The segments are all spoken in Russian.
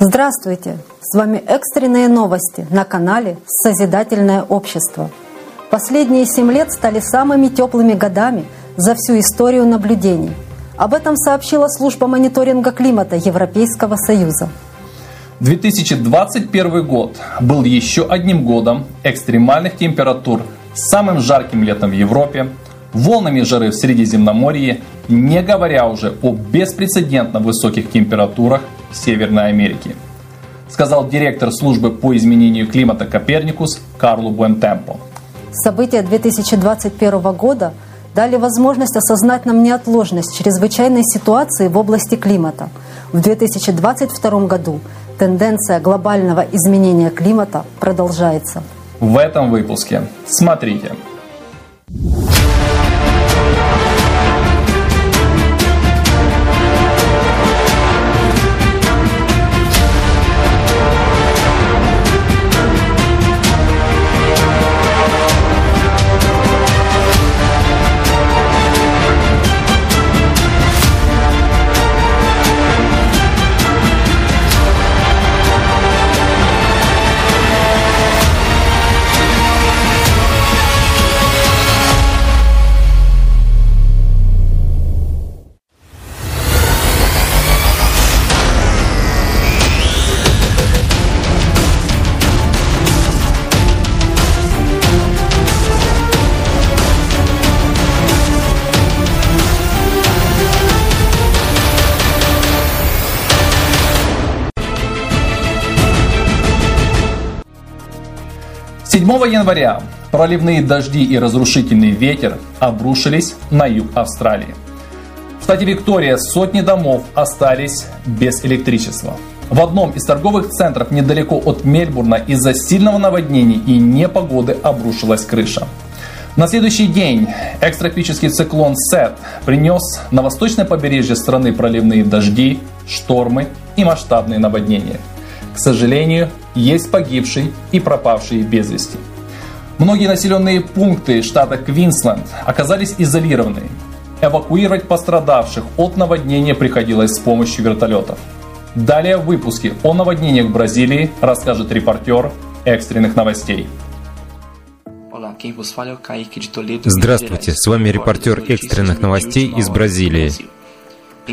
Здравствуйте! С вами экстренные новости на канале «Созидательное общество». Последние семь лет стали самыми теплыми годами за всю историю наблюдений. Об этом сообщила служба мониторинга климата Европейского Союза. 2021 год был еще одним годом экстремальных температур самым жарким летом в Европе, волнами жары в Средиземноморье, не говоря уже о беспрецедентно высоких температурах Северной Америке, сказал директор службы по изменению климата Коперникус Карлу Буэнтемпо. События 2021 года дали возможность осознать нам неотложность чрезвычайной ситуации в области климата. В 2022 году тенденция глобального изменения климата продолжается. В этом выпуске смотрите. Января проливные дожди и разрушительный ветер обрушились на юг Австралии. В штате Виктория сотни домов остались без электричества. В одном из торговых центров недалеко от Мельбурна из-за сильного наводнения и непогоды обрушилась крыша. На следующий день экстропический циклон Сет принес на восточное побережье страны проливные дожди, штормы и масштабные наводнения. К сожалению, есть погибшие и пропавшие без вести. Многие населенные пункты штата Квинсленд оказались изолированы. Эвакуировать пострадавших от наводнения приходилось с помощью вертолетов. Далее в выпуске о наводнениях в Бразилии расскажет репортер экстренных новостей. Здравствуйте, с вами репортер экстренных новостей из Бразилии.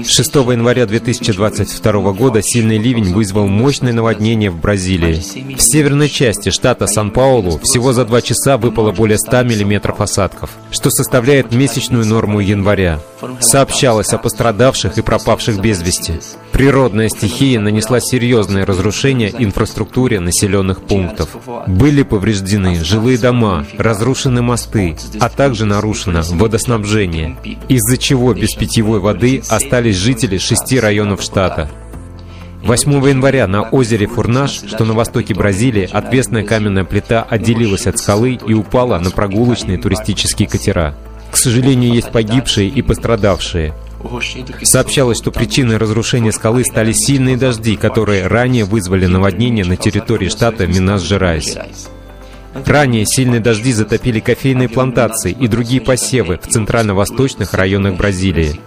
6 января 2022 года сильный ливень вызвал мощное наводнение в Бразилии. В северной части штата Сан-Паулу всего за два часа выпало более 100 мм осадков, что составляет месячную норму января. Сообщалось о пострадавших и пропавших без вести. Природная стихия нанесла серьезные разрушения инфраструктуре населенных пунктов. Были повреждены жилые дома, разрушены мосты, а также нарушено водоснабжение, из-за чего без питьевой воды остались жители шести районов штата. 8 января на озере Фурнаш, что на востоке Бразилии, отвесная каменная плита отделилась от скалы и упала на прогулочные туристические катера. К сожалению, есть погибшие и пострадавшие. Сообщалось, что причиной разрушения скалы стали сильные дожди, которые ранее вызвали наводнение на территории штата Минас-Жерайс. Ранее сильные дожди затопили кофейные плантации и другие посевы в центрально-восточных районах Бразилии.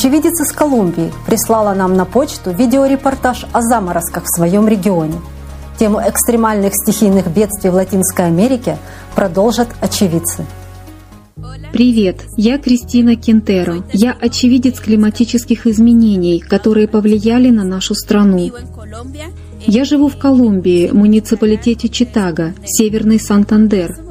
Очевидец из Колумбии прислала нам на почту видеорепортаж о заморозках в своем регионе. Тему экстремальных стихийных бедствий в Латинской Америке продолжат очевидцы. Привет, я Кристина Кентеро. Я очевидец климатических изменений, которые повлияли на нашу страну. Я живу в Колумбии, муниципалитете Читага, Северный Сантандер –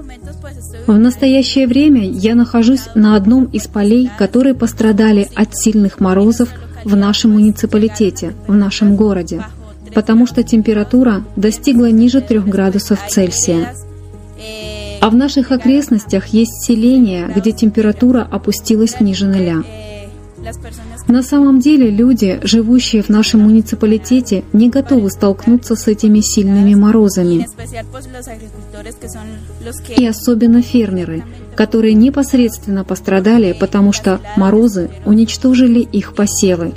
в настоящее время я нахожусь на одном из полей, которые пострадали от сильных морозов в нашем муниципалитете, в нашем городе, потому что температура достигла ниже 3 градусов Цельсия. А в наших окрестностях есть селения, где температура опустилась ниже нуля. На самом деле люди, живущие в нашем муниципалитете, не готовы столкнуться с этими сильными морозами. И особенно фермеры, которые непосредственно пострадали, потому что морозы уничтожили их посевы.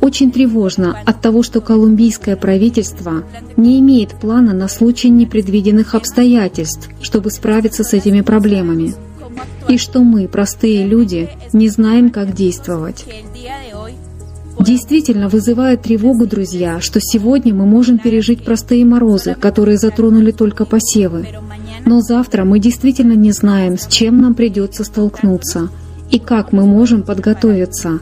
Очень тревожно от того, что колумбийское правительство не имеет плана на случай непредвиденных обстоятельств, чтобы справиться с этими проблемами. И что мы, простые люди, не знаем, как действовать. Действительно вызывает тревогу, друзья, что сегодня мы можем пережить простые морозы, которые затронули только посевы. Но завтра мы действительно не знаем, с чем нам придется столкнуться и как мы можем подготовиться.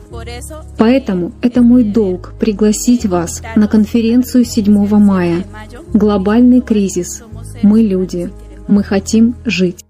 Поэтому это мой долг пригласить вас на конференцию 7 мая. Глобальный кризис. Мы люди. Мы хотим жить.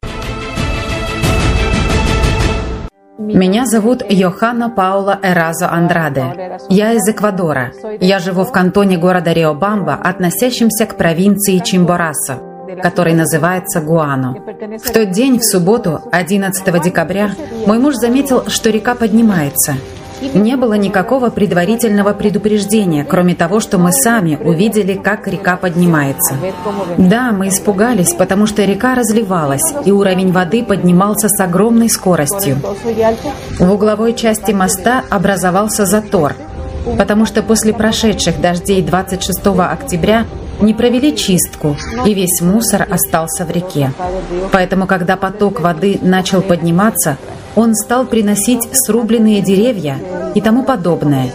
Меня зовут Йоханна Паула Эразо Андраде. Я из Эквадора. Я живу в кантоне города Риобамба, относящемся к провинции Чимборасо, который называется Гуано. В тот день, в субботу, 11 декабря, мой муж заметил, что река поднимается – не было никакого предварительного предупреждения, кроме того, что мы сами увидели, как река поднимается. Да, мы испугались, потому что река разливалась, и уровень воды поднимался с огромной скоростью. В угловой части моста образовался затор, потому что после прошедших дождей 26 октября не провели чистку, и весь мусор остался в реке. Поэтому, когда поток воды начал подниматься, он стал приносить срубленные деревья и тому подобное.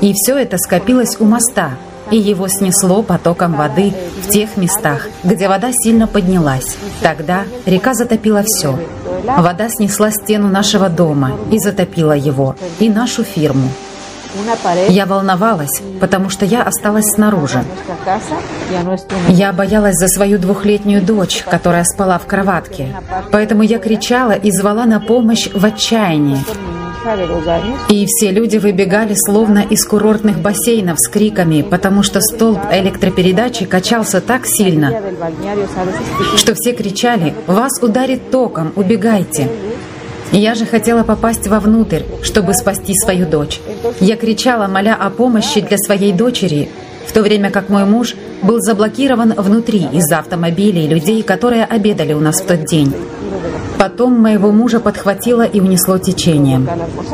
И все это скопилось у моста, и его снесло потоком воды в тех местах, где вода сильно поднялась. Тогда река затопила все. Вода снесла стену нашего дома и затопила его, и нашу фирму. Я волновалась, потому что я осталась снаружи. Я боялась за свою двухлетнюю дочь, которая спала в кроватке. Поэтому я кричала и звала на помощь в отчаянии. И все люди выбегали словно из курортных бассейнов с криками, потому что столб электропередачи качался так сильно, что все кричали «Вас ударит током, убегайте!» Я же хотела попасть вовнутрь, чтобы спасти свою дочь. Я кричала, моля о помощи для своей дочери, в то время как мой муж был заблокирован внутри из-за автомобилей людей, которые обедали у нас в тот день. Потом моего мужа подхватило и унесло течением.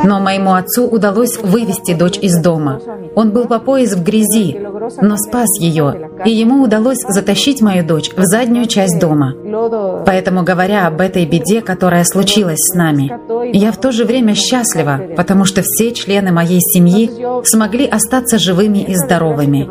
Но моему отцу удалось вывести дочь из дома. Он был по пояс в грязи, но спас ее, и ему удалось затащить мою дочь в заднюю часть дома. Поэтому, говоря об этой беде, которая случилась с нами, я в то же время счастлива, потому что все члены моей семьи смогли остаться живыми и здоровыми.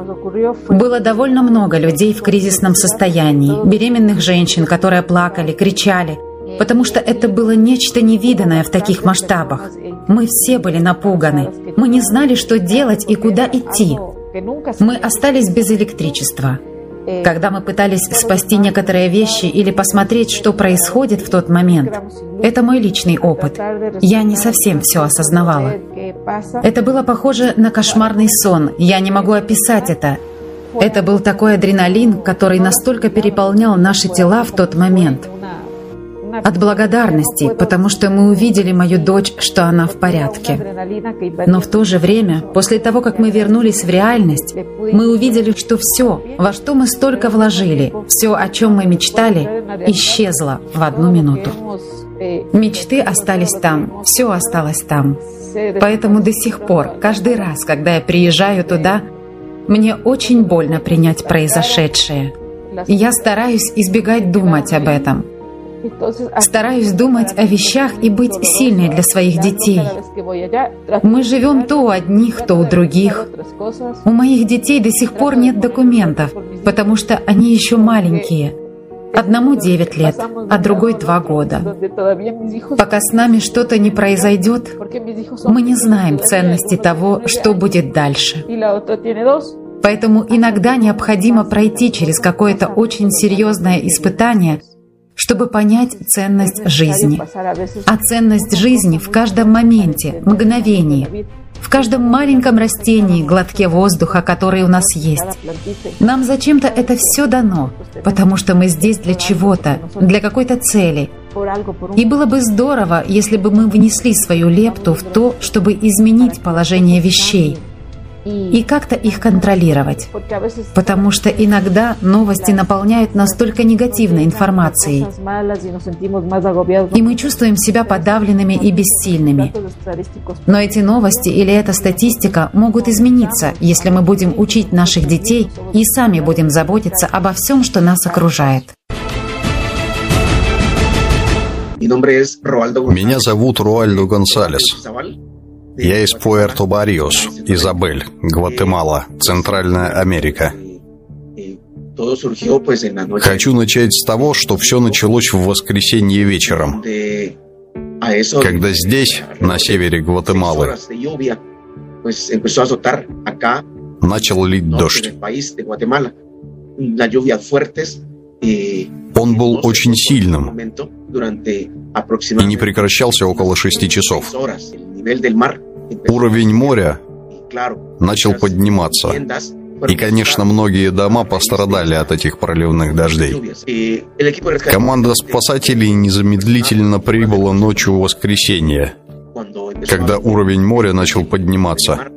Было довольно много людей в кризисном состоянии, беременных женщин, которые плакали, кричали, потому что это было нечто невиданное в таких масштабах. Мы все были напуганы. Мы не знали, что делать и куда идти. Мы остались без электричества. Когда мы пытались спасти некоторые вещи или посмотреть, что происходит в тот момент, это мой личный опыт. Я не совсем все осознавала. Это было похоже на кошмарный сон. Я не могу описать это. Это был такой адреналин, который настолько переполнял наши тела в тот момент – от благодарности, потому что мы увидели мою дочь, что она в порядке. Но в то же время, после того, как мы вернулись в реальность, мы увидели, что все, во что мы столько вложили, все, о чем мы мечтали, исчезло в одну минуту. Мечты остались там, все осталось там. Поэтому до сих пор, каждый раз, когда я приезжаю туда, мне очень больно принять произошедшее. Я стараюсь избегать думать об этом – Стараюсь думать о вещах и быть сильной для своих детей. Мы живем то у одних, то у других. У моих детей до сих пор нет документов, потому что они еще маленькие. Одному 9 лет, а другой 2 года. Пока с нами что-то не произойдет, мы не знаем ценности того, что будет дальше. Поэтому иногда необходимо пройти через какое-то очень серьезное испытание, чтобы понять ценность жизни. А ценность жизни в каждом моменте, мгновении, в каждом маленьком растении, глотке воздуха, который у нас есть. Нам зачем-то это все дано, потому что мы здесь для чего-то, для какой-то цели. И было бы здорово, если бы мы внесли свою лепту в то, чтобы изменить положение вещей – и как-то их контролировать. Потому что иногда новости наполняют нас только негативной информацией. И мы чувствуем себя подавленными и бессильными. Но эти новости или эта статистика могут измениться, если мы будем учить наших детей и сами будем заботиться обо всем, что нас окружает. Меня зовут Руальдо Гонсалес. Я из Пуэрто-Барриос, Изабель, Гватемала, Центральная Америка. Хочу начать с того, что все началось в воскресенье вечером, когда здесь, на севере Гватемалы, начал лить дождь. Он был очень сильным и не прекращался около шести часов. Уровень моря начал подниматься. И, конечно, многие дома пострадали от этих проливных дождей. Команда спасателей незамедлительно прибыла ночью в воскресенье, когда уровень моря начал подниматься.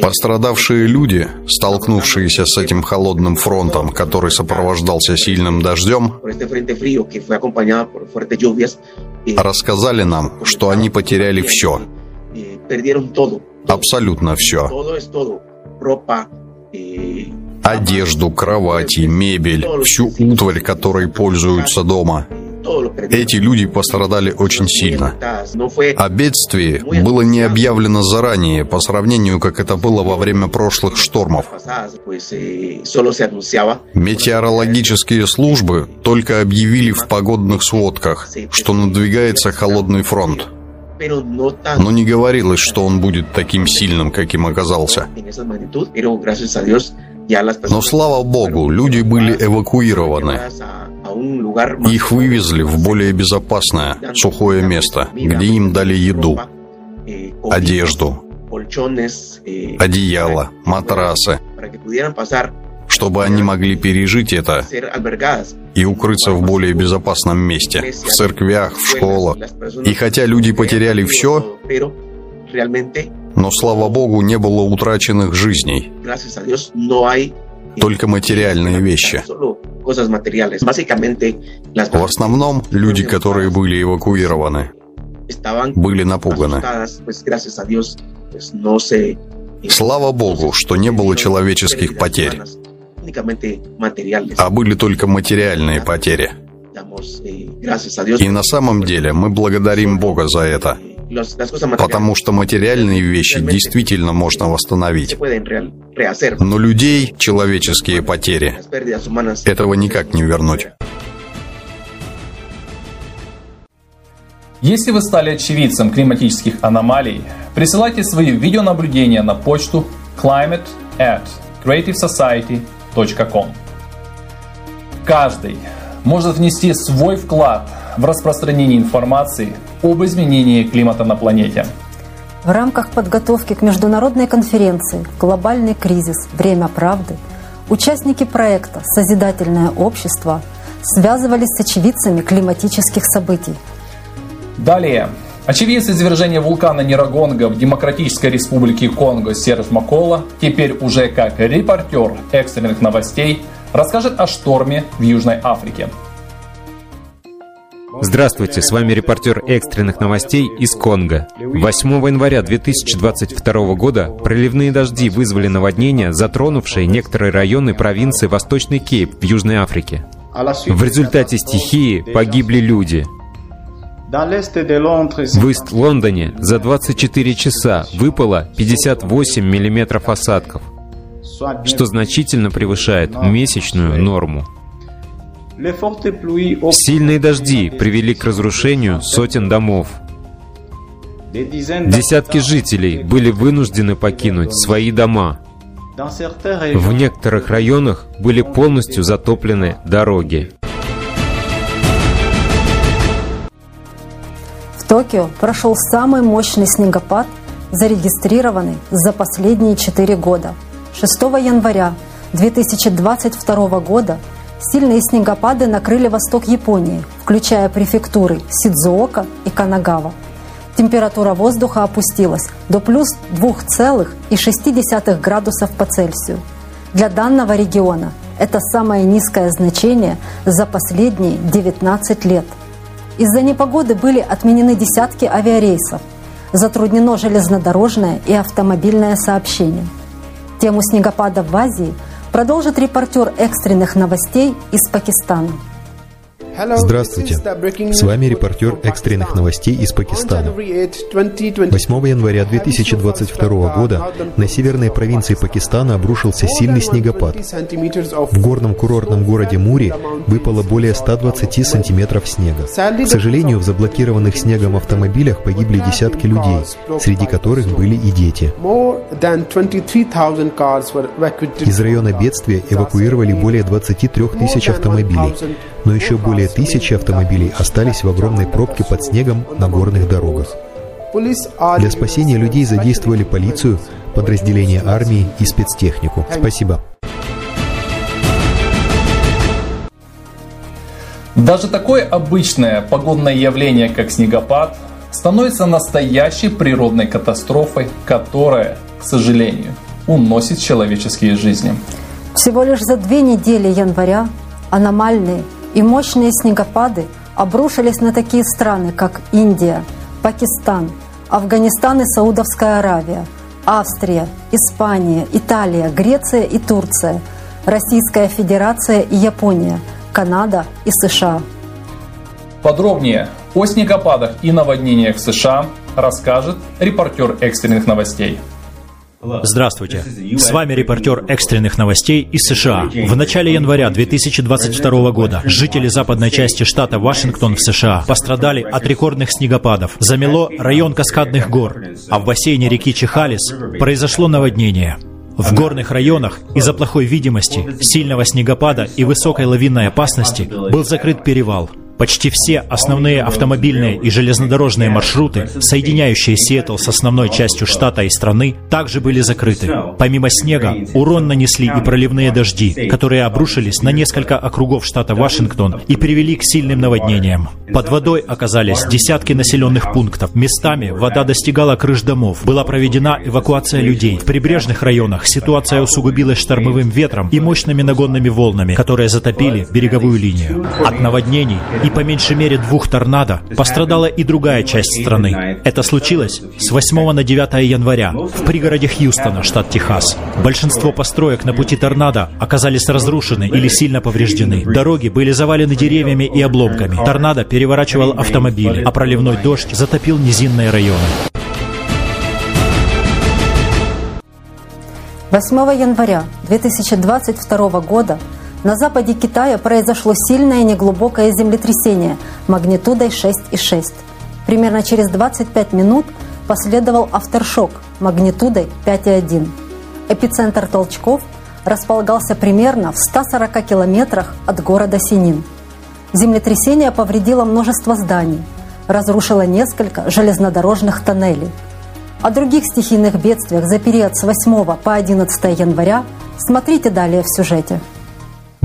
Пострадавшие люди, столкнувшиеся с этим холодным фронтом, который сопровождался сильным дождем, рассказали нам, что они потеряли все. Абсолютно все. Одежду, кровати, мебель, всю утварь, которой пользуются дома – эти люди пострадали очень сильно. О бедствии было не объявлено заранее, по сравнению, как это было во время прошлых штормов. Метеорологические службы только объявили в погодных сводках, что надвигается холодный фронт. Но не говорилось, что он будет таким сильным, каким оказался. Но слава богу, люди были эвакуированы. Их вывезли в более безопасное, сухое место, где им дали еду, одежду, одеяло, матрасы, чтобы они могли пережить это и укрыться в более безопасном месте, в церквях, в школах. И хотя люди потеряли все, но, слава Богу, не было утраченных жизней, только материальные вещи. В основном люди, которые были эвакуированы, были напуганы. Слава Богу, что не было человеческих потерь, а были только материальные потери. И на самом деле мы благодарим Бога за это. Потому что материальные вещи действительно можно восстановить. Но людей, человеческие потери, этого никак не вернуть. Если вы стали очевидцем климатических аномалий, присылайте свои видеонаблюдения на почту climate at creativesociety.com. Каждый может внести свой вклад в распространение информации об изменении климата на планете. В рамках подготовки к международной конференции «Глобальный кризис. Время правды» участники проекта «Созидательное общество» связывались с очевидцами климатических событий. Далее. Очевидец извержения вулкана Нирагонга в Демократической Республике Конго Серж Макола, теперь уже как репортер экстренных новостей, расскажет о шторме в Южной Африке. Здравствуйте, с вами репортер экстренных новостей из Конго. 8 января 2022 года проливные дожди вызвали наводнения, затронувшие некоторые районы провинции Восточный Кейп в Южной Африке. В результате стихии погибли люди. В Ист-Лондоне за 24 часа выпало 58 миллиметров осадков, что значительно превышает месячную норму. Сильные дожди привели к разрушению сотен домов. Десятки жителей были вынуждены покинуть свои дома. В некоторых районах были полностью затоплены дороги. В Токио прошел самый мощный снегопад, зарегистрированный за последние четыре года. 6 января 2022 года Сильные снегопады накрыли восток Японии, включая префектуры Сидзуока и Канагава. температура воздуха опустилась до плюс 2,6 градусов по Цельсию. Для данного региона это самое низкое значение за последние 19 лет. Из-за непогоды были отменены десятки авиарейсов, затруднено железнодорожное и автомобильное сообщение. Тему снегопадов в Азии продолжит репортер экстренных новостей из Пакистана. Здравствуйте. С вами репортер экстренных новостей из Пакистана. 8 января 2022 года на северной провинции Пакистана обрушился сильный снегопад. В горном курортном городе Мури выпало более 120 сантиметров снега. К сожалению, в заблокированных снегом автомобилях погибли десятки людей, среди которых были и дети. Из района бедствия эвакуировали более 23 тысяч автомобилей, но еще более тысячи автомобилей остались в огромной пробке под снегом на горных дорогах. Для спасения людей задействовали полицию, подразделения армии и спецтехнику. Спасибо. Даже такое обычное погодное явление, как снегопад, становится настоящей природной катастрофой, которая, к сожалению, уносит человеческие жизни. Всего лишь за две недели января аномальные и мощные снегопады обрушились на такие страны, как Индия, Пакистан, Афганистан и Саудовская Аравия, Австрия, Испания, Италия, Греция и Турция, Российская Федерация и Япония, Канада и США. Подробнее о снегопадах и наводнениях в США расскажет репортер экстренных новостей. Здравствуйте. С вами репортер экстренных новостей из США. В начале января 2022 года жители западной части штата Вашингтон в США пострадали от рекордных снегопадов. Замело район Каскадных гор, а в бассейне реки Чихалис произошло наводнение. В горных районах из-за плохой видимости, сильного снегопада и высокой лавинной опасности был закрыт перевал – Почти все основные автомобильные и железнодорожные маршруты, соединяющие Сиэтл с основной частью штата и страны, также были закрыты. Помимо снега, урон нанесли и проливные дожди, которые обрушились на несколько округов штата Вашингтон и привели к сильным наводнениям. Под водой оказались десятки населенных пунктов. Местами вода достигала крыш домов. Была проведена эвакуация людей. В прибрежных районах ситуация усугубилась штормовым ветром и мощными нагонными волнами, которые затопили береговую линию. От наводнений и и по меньшей мере двух торнадо пострадала и другая часть страны. Это случилось с 8 на 9 января в пригороде Хьюстона, штат Техас. Большинство построек на пути торнадо оказались разрушены или сильно повреждены. Дороги были завалены деревьями и обломками. Торнадо переворачивал автомобили, а проливной дождь затопил низинные районы. 8 января 2022 года на западе Китая произошло сильное неглубокое землетрясение магнитудой 6,6. Примерно через 25 минут последовал авторшок магнитудой 5,1. Эпицентр толчков располагался примерно в 140 километрах от города Синин. Землетрясение повредило множество зданий, разрушило несколько железнодорожных тоннелей. О других стихийных бедствиях за период с 8 по 11 января смотрите далее в сюжете.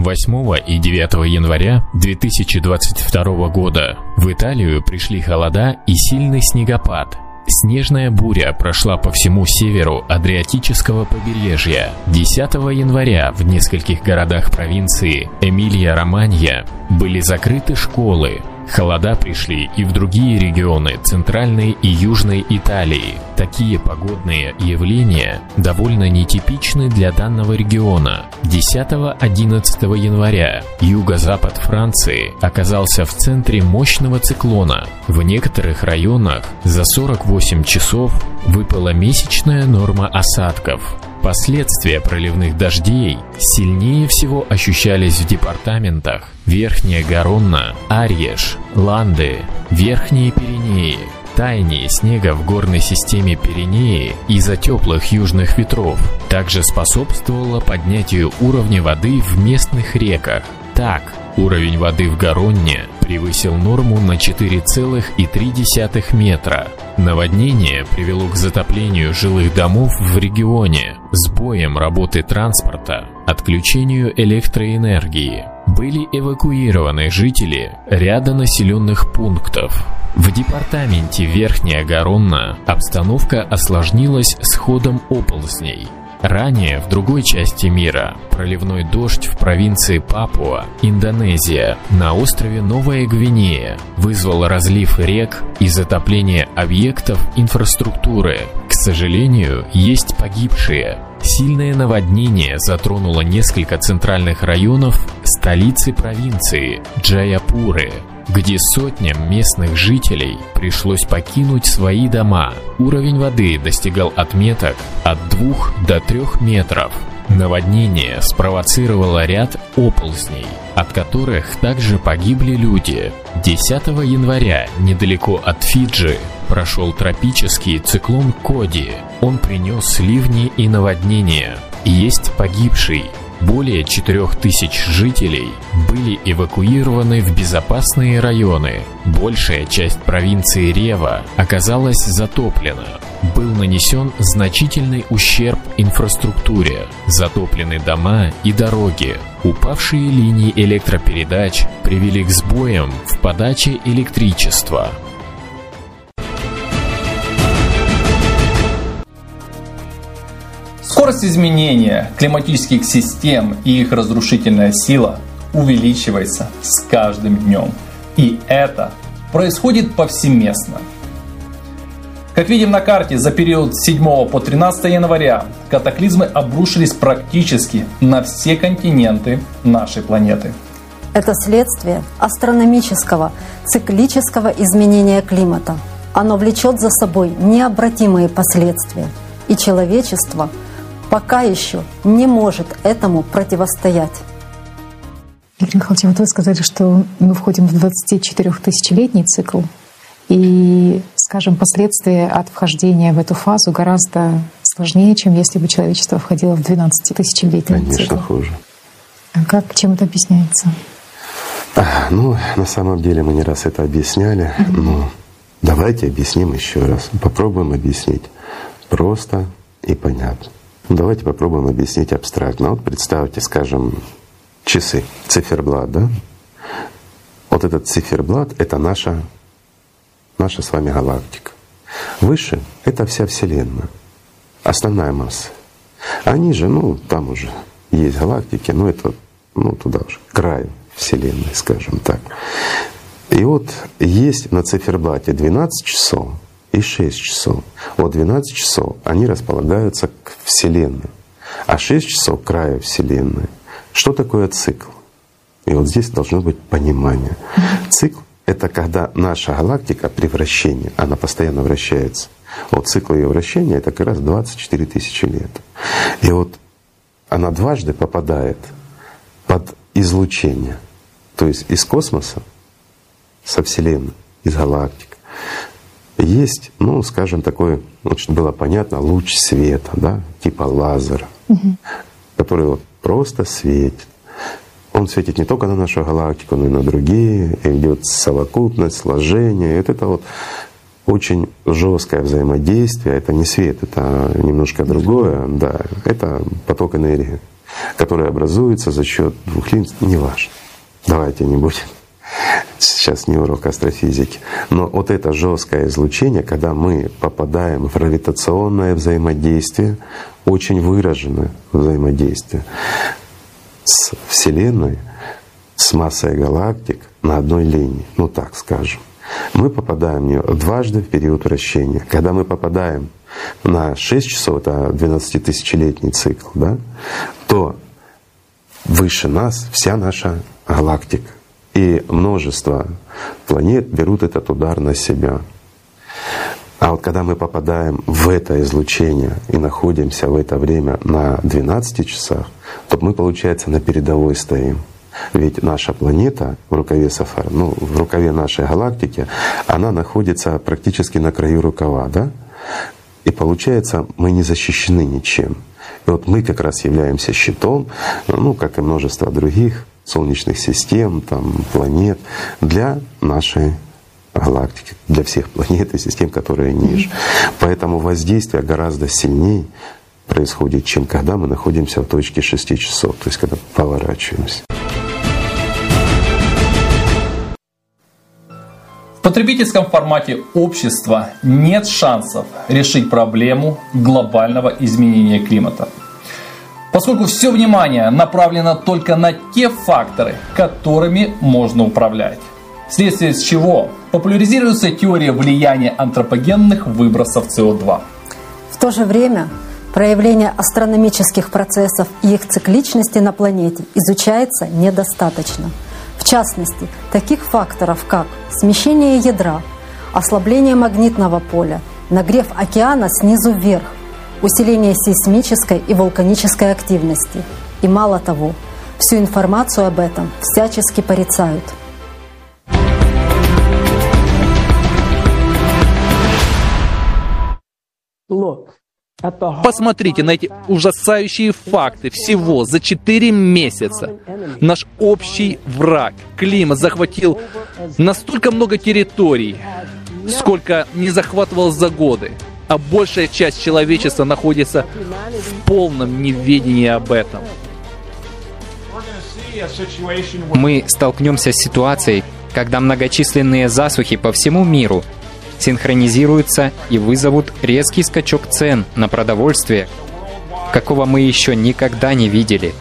8 и 9 января 2022 года в Италию пришли холода и сильный снегопад. Снежная буря прошла по всему северу Адриатического побережья. 10 января в нескольких городах провинции Эмилия-Романья были закрыты школы, Холода пришли и в другие регионы Центральной и Южной Италии. Такие погодные явления довольно нетипичны для данного региона. 10-11 января юго-запад Франции оказался в центре мощного циклона. В некоторых районах за 48 часов выпала месячная норма осадков. Последствия проливных дождей сильнее всего ощущались в департаментах Верхняя Гаронна, Арьеш, Ланды, Верхние Пиренеи, Таяние снега в горной системе Пиренеи из-за теплых южных ветров также способствовало поднятию уровня воды в местных реках. Так, уровень воды в Гаронне превысил норму на 4,3 метра. Наводнение привело к затоплению жилых домов в регионе, сбоем работы транспорта, отключению электроэнергии. были эвакуированы жители ряда населенных пунктов. В департаменте Верхняя Гаронна обстановка осложнилась с ходом оползней. Ранее в другой части мира. Проливной дождь в провинции Папуа, Индонезия, на острове Новая Гвинея. Вызвал разлив рек и затопление объектов инфраструктуры. К сожалению, есть погибшие, Сильное наводнение затронуло несколько центральных районов столицы провинции Джаяпуры, где сотням местных жителей пришлось покинуть свои дома. Уровень воды достигал отметок от 2 до 3 метров. Наводнение спровоцировало ряд оползней, от которых также погибли люди. 10 января недалеко от Фиджи прошел тропический циклон Коди. Он принес ливни и наводнения. Есть погибший. Более 4000 жителей были эвакуированы в безопасные районы. Большая часть провинции Рева оказалась затоплена. Был нанесен значительный ущерб инфраструктуре, затоплены дома и дороги. Упавшие линии электропередач привели к сбоям в подаче электричества. Скорость изменения климатических систем и их разрушительная сила увеличивается с каждым днем. И это происходит повсеместно. Как видим на карте, за период с 7 по 13 января катаклизмы обрушились практически на все континенты нашей планеты. Это следствие астрономического, циклического изменения климата. Оно влечет за собой необратимые последствия. И человечество – пока еще не может этому противостоять. Игорь Михайлович, вот вы сказали, что мы входим в 24-тысячелетний цикл, и, скажем, последствия от вхождения в эту фазу гораздо сложнее, чем если бы человечество входило в 12-тысячелетний Конечно, цикл. хуже. А как, чем это объясняется? А, ну, на самом деле мы не раз это объясняли, но давайте объясним еще раз. Попробуем объяснить просто и понятно. Ну, давайте попробуем объяснить абстрактно. Вот представьте, скажем, часы, циферблат, да? Вот этот циферблат — это наша, наша с вами галактика. Выше — это вся Вселенная, основная масса. Они же, ну, там уже есть галактики, но это, ну, туда уже, край Вселенной, скажем так. И вот есть на циферблате 12 часов, и 6 часов. Вот 12 часов они располагаются к Вселенной, а 6 часов краю Вселенной. Что такое цикл? И вот здесь должно быть понимание. Цикл — это когда наша галактика при вращении, она постоянно вращается. Вот цикл ее вращения — это как раз 24 тысячи лет. И вот она дважды попадает под излучение, то есть из космоса, со Вселенной, из галактик, есть, ну, скажем, такой, вот, чтобы было понятно, луч света, да, типа лазера, угу. который вот просто светит. Он светит не только на нашу галактику, но и на другие, и идет совокупность, сложение. И вот это вот очень жесткое взаимодействие. Это не свет, это немножко другое, да. Это поток энергии, который образуется за счет двух линз, неважно. Давайте не будем сейчас не урок астрофизики, но вот это жесткое излучение, когда мы попадаем в гравитационное взаимодействие, очень выраженное взаимодействие с Вселенной, с массой галактик на одной линии, ну так скажем. Мы попадаем в нее дважды в период вращения. Когда мы попадаем на 6 часов, это 12-тысячелетний цикл, да, то выше нас вся наша галактика. И множество планет берут этот удар на себя. А вот когда мы попадаем в это излучение и находимся в это время на 12 часах, то мы, получается, на передовой стоим. Ведь наша планета в рукаве Сафар, ну, в рукаве нашей галактики, она находится практически на краю рукава, да? И получается, мы не защищены ничем. И вот мы как раз являемся щитом, ну, как и множество других солнечных систем, там, планет, для нашей галактики, для всех планет и систем, которые ниже. Поэтому воздействие гораздо сильнее происходит, чем когда мы находимся в точке 6 часов, то есть когда поворачиваемся. В потребительском формате общества нет шансов решить проблему глобального изменения климата – Поскольку все внимание направлено только на те факторы, которыми можно управлять. Вследствие чего популяризируется теория влияния антропогенных выбросов СО2. В то же время проявление астрономических процессов и их цикличности на планете изучается недостаточно – в частности, таких факторов, как смещение ядра, ослабление магнитного поля, нагрев океана снизу вверх, усиление сейсмической и вулканической активности. И мало того, всю информацию об этом всячески порицают. Посмотрите на эти ужасающие факты всего за 4 месяца. Наш общий враг, климат, захватил настолько много территорий, сколько не захватывал за годы. А большая часть человечества находится в полном неведении об этом. Мы столкнемся с ситуацией, когда многочисленные засухи по всему миру синхронизируются и вызовут резкий скачок цен на продовольствие, какого мы еще никогда не видели.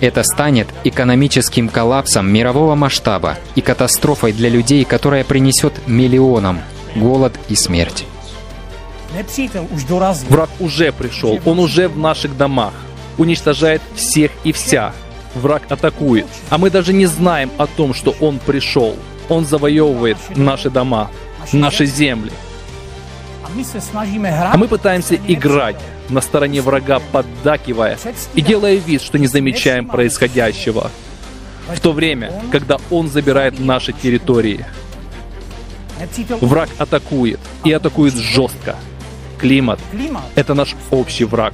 Это станет экономическим коллапсом мирового масштаба и катастрофой для людей, которая принесет миллионам голод и смерть. Враг уже пришел, он уже в наших домах, уничтожает всех и вся. Враг атакует, а мы даже не знаем о том, что он пришел. Он завоевывает наши дома, наши земли. А мы пытаемся играть на стороне врага, поддакивая и делая вид, что не замечаем происходящего. В то время, когда он забирает наши территории. Враг атакует, и атакует жестко. Климат — это наш общий враг.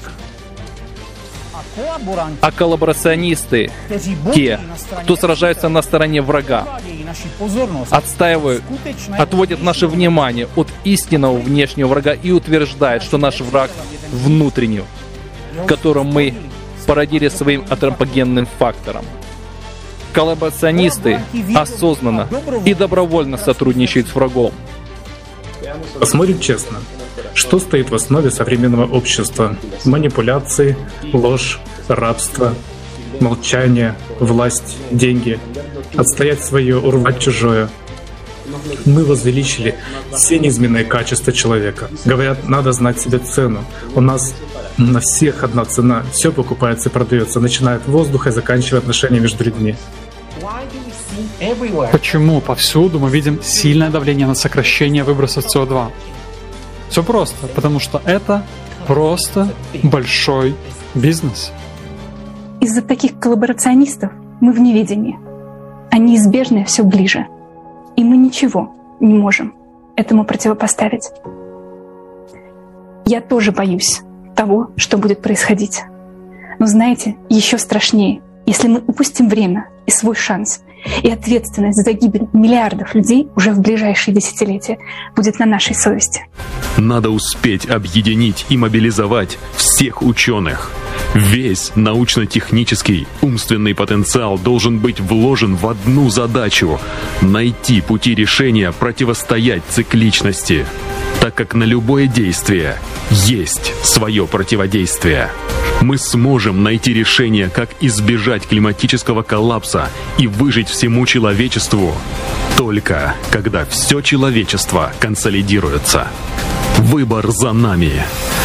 А коллаборационисты, те, кто сражается на стороне врага, отстаивают, отводят наше внимание от истинного внешнего врага и утверждают, что наш враг внутренний, которым мы породили своим антропогенным фактором. Коллаборационисты осознанно и добровольно сотрудничают с врагом. Посмотрим честно. Что стоит в основе современного общества? Манипуляции, ложь, рабство, молчание, власть, деньги. Отстоять свое, урвать чужое. Мы возвеличили все неизменные качества человека. Говорят, надо знать себе цену. У нас на всех одна цена. Все покупается и продается, начиная от воздуха и заканчивая отношения между людьми. Почему повсюду мы видим сильное давление на сокращение выбросов СО2? Все просто, потому что это просто большой бизнес. Из-за таких коллаборационистов мы в неведении, а неизбежное все ближе. И мы ничего не можем этому противопоставить. Я тоже боюсь того, что будет происходить. Но знаете, еще страшнее, если мы упустим время и свой шанс и ответственность за гибель миллиардов людей уже в ближайшие десятилетия будет на нашей совести. Надо успеть объединить и мобилизовать всех ученых. Весь научно-технический умственный потенциал должен быть вложен в одну задачу – найти пути решения противостоять цикличности, так как на любое действие есть свое противодействие мы сможем найти решение, как избежать климатического коллапса и выжить всему человечеству, только когда все человечество консолидируется. Выбор за нами,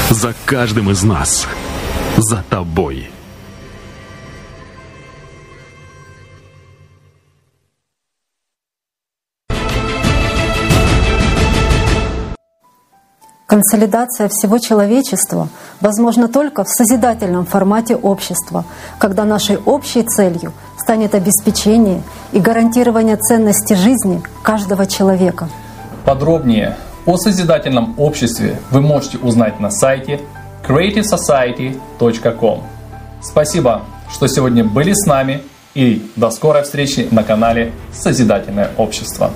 за каждым из нас, за тобой. Консолидация всего человечества возможна только в созидательном формате общества, когда нашей общей целью станет обеспечение и гарантирование ценности жизни каждого человека. Подробнее о созидательном обществе вы можете узнать на сайте creativesociety.com. Спасибо, что сегодня были с нами и до скорой встречи на канале Созидательное общество.